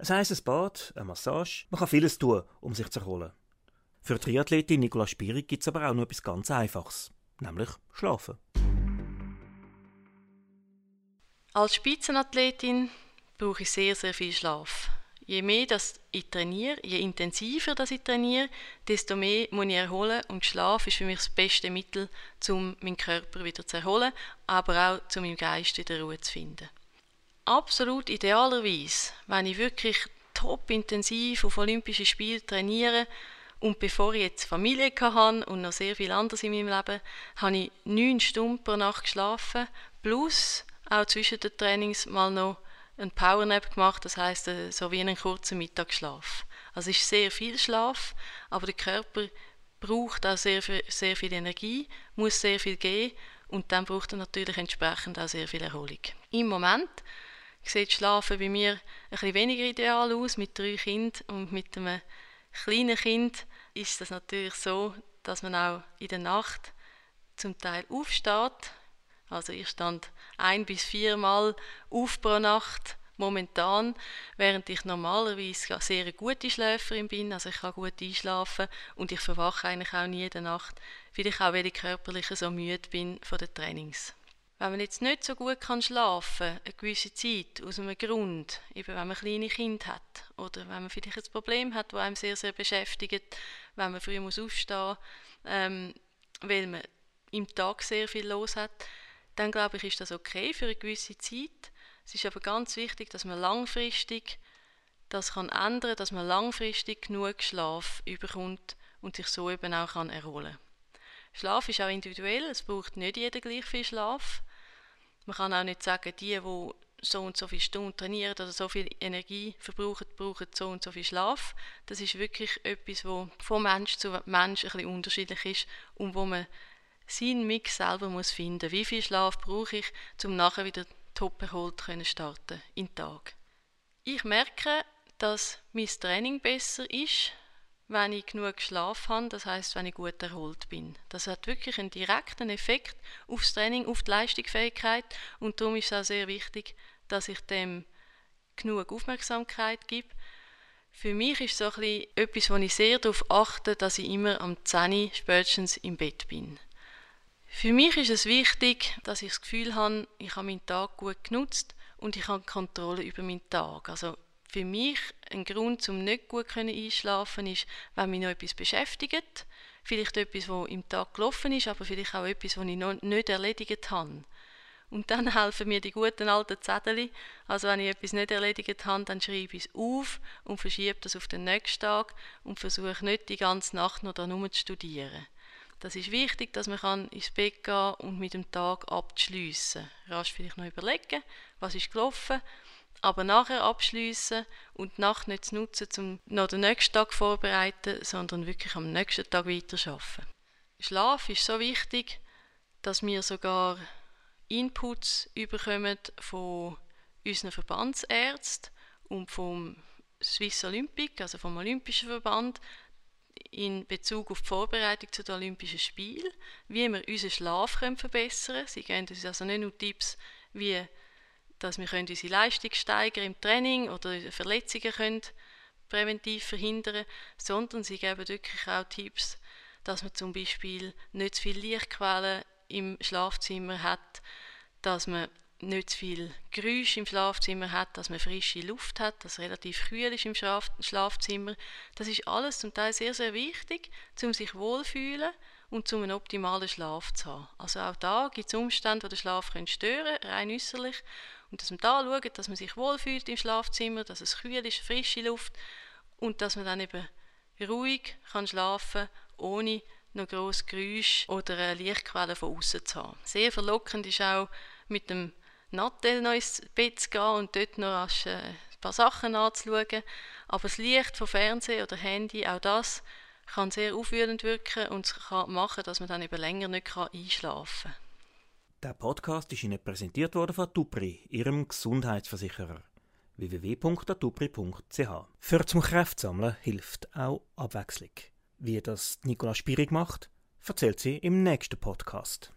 Ein heißes Bad, eine Massage, man kann vieles tun, um sich zu erholen. Für Triathletin Nicola Spierig gibt es aber auch noch etwas ganz Einfaches, nämlich Schlafen. Als Spitzenathletin brauche ich sehr, sehr viel Schlaf. Je mehr das ich trainiere, je intensiver das ich trainiere, desto mehr muss ich erholen und Schlaf ist für mich das beste Mittel, um meinen Körper wieder zu erholen, aber auch um meinem Geist wieder Ruhe zu finden. Absolut idealerweise, wenn ich wirklich top intensiv auf Olympische Spiele trainiere und bevor ich jetzt Familie hatte und noch sehr viel anderes in meinem Leben, habe ich neun Stunden pro Nacht geschlafen, plus auch zwischen den Trainings mal noch einen Powernap gemacht, das heißt äh, so wie einen kurzen Mittagsschlaf. Also es ist sehr viel Schlaf, aber der Körper braucht auch sehr, sehr viel Energie, muss sehr viel gehen und dann braucht er natürlich entsprechend auch sehr viel Erholung. Im Moment sieht Schlafen bei mir ein weniger ideal aus mit drei Kindern und mit einem kleinen Kind ist das natürlich so, dass man auch in der Nacht zum Teil aufsteht. Also ich stand ein bis viermal auf pro Nacht momentan, während ich normalerweise sehr eine gute Schläferin bin, also ich kann gut einschlafen und ich verwache eigentlich auch nie in der Nacht, weil ich auch, ich körperlich so müde bin von den Trainings. Wenn man jetzt nicht so gut kann schlafen eine gewisse Zeit, aus einem Grund, eben wenn man kleine Kinder hat oder wenn man vielleicht ein Problem hat, das einem sehr, sehr beschäftigt, wenn man früh muss aufstehen ähm, weil man im Tag sehr viel los hat, dann glaube ich, ist das okay für eine gewisse Zeit. Es ist aber ganz wichtig, dass man langfristig das kann ändern, dass man langfristig genug Schlaf überkommt und sich so eben auch kann erholen. Schlaf ist auch individuell, es braucht nicht jeder gleich viel Schlaf. Man kann auch nicht sagen, die, die so und so viele Stunden trainieren oder so viel Energie verbrauchen, brauchen so und so viel Schlaf. Das ist wirklich etwas, wo von Mensch zu Mensch ein bisschen unterschiedlich ist und wo man seinen Mix selber muss finden. Wie viel Schlaf brauche ich, um nachher wieder top erholt zu starten in den Tag? Ich merke, dass mein Training besser ist, wenn ich genug geschlafen habe, das heißt, wenn ich gut erholt bin. Das hat wirklich einen direkten Effekt aufs Training, auf die Leistungsfähigkeit und darum ist es auch sehr wichtig, dass ich dem genug Aufmerksamkeit gebe. Für mich ist so ein etwas, wo ich sehr darauf achte, dass ich immer am 10 spätestens im Bett bin. Für mich ist es wichtig, dass ich das Gefühl habe, ich habe meinen Tag gut genutzt und ich habe Kontrolle über meinen Tag. Also für mich ein Grund, um nicht gut einschlafen ist, wenn mich noch etwas beschäftigt. Vielleicht etwas, was im Tag gelaufen ist, aber vielleicht auch etwas, was ich noch nicht erledigt habe. Und dann helfen mir die guten alten Zettel. Also wenn ich etwas nicht erledigt habe, dann schreibe ich es auf und verschiebe das auf den nächsten Tag und versuche nicht die ganze Nacht noch darum zu studieren. Das ist wichtig, dass man ins Bett gehen kann und mit dem Tag abschliessen. Rasch vielleicht noch überlegen, was ist gelaufen aber nachher abschließen und die Nacht nicht zu nutzen, um noch den nächsten Tag vorzubereiten, sondern wirklich am nächsten Tag weiterarbeiten. Schlaf ist so wichtig, dass wir sogar Inputs überkommen von unseren Verbandsärzten und vom Swiss Olympic, also vom Olympischen Verband, in Bezug auf die Vorbereitung zu den Olympischen Spielen, wie wir unseren Schlaf verbessern können. Sie geben uns also nicht nur Tipps, wie dass wir unsere Leistung steigern im Training oder Verletzungen können präventiv verhindern sondern sie geben wirklich auch Tipps, dass man zum Beispiel nicht zu viele Lichtquellen im Schlafzimmer hat, dass man nicht zu viel Geräusch im Schlafzimmer hat, dass man frische Luft hat, dass es relativ kühl ist im Schlafzimmer. Das ist alles zum Teil sehr, sehr wichtig, um sich wohlfühlen und um einen optimalen Schlaf zu haben. Also auch da gibt es Umstände, die den Schlaf stören können, rein äußerlich. Und dass man da schaut, dass man sich wohlfühlt im Schlafzimmer, dass es kühl ist, frische Luft und dass man dann eben ruhig kann schlafen ohne noch grosse Geräusche oder eine Lichtquelle von außen zu haben. Sehr verlockend ist auch mit dem Nattel noch ins Bett zu gehen und dort noch rasch äh, ein paar Sachen anzuschauen. Aber das Licht vom Fernseher oder Handy, auch das kann sehr aufwühlend wirken und kann machen, dass man dann eben länger nicht einschlafen kann. Der Podcast ist Ihnen präsentiert worden von Tupri, Ihrem Gesundheitsversicherer. www.atupri.ch Für zum Kräftsammeln hilft auch Abwechslung. Wie das Nicola Spierig macht, erzählt sie im nächsten Podcast.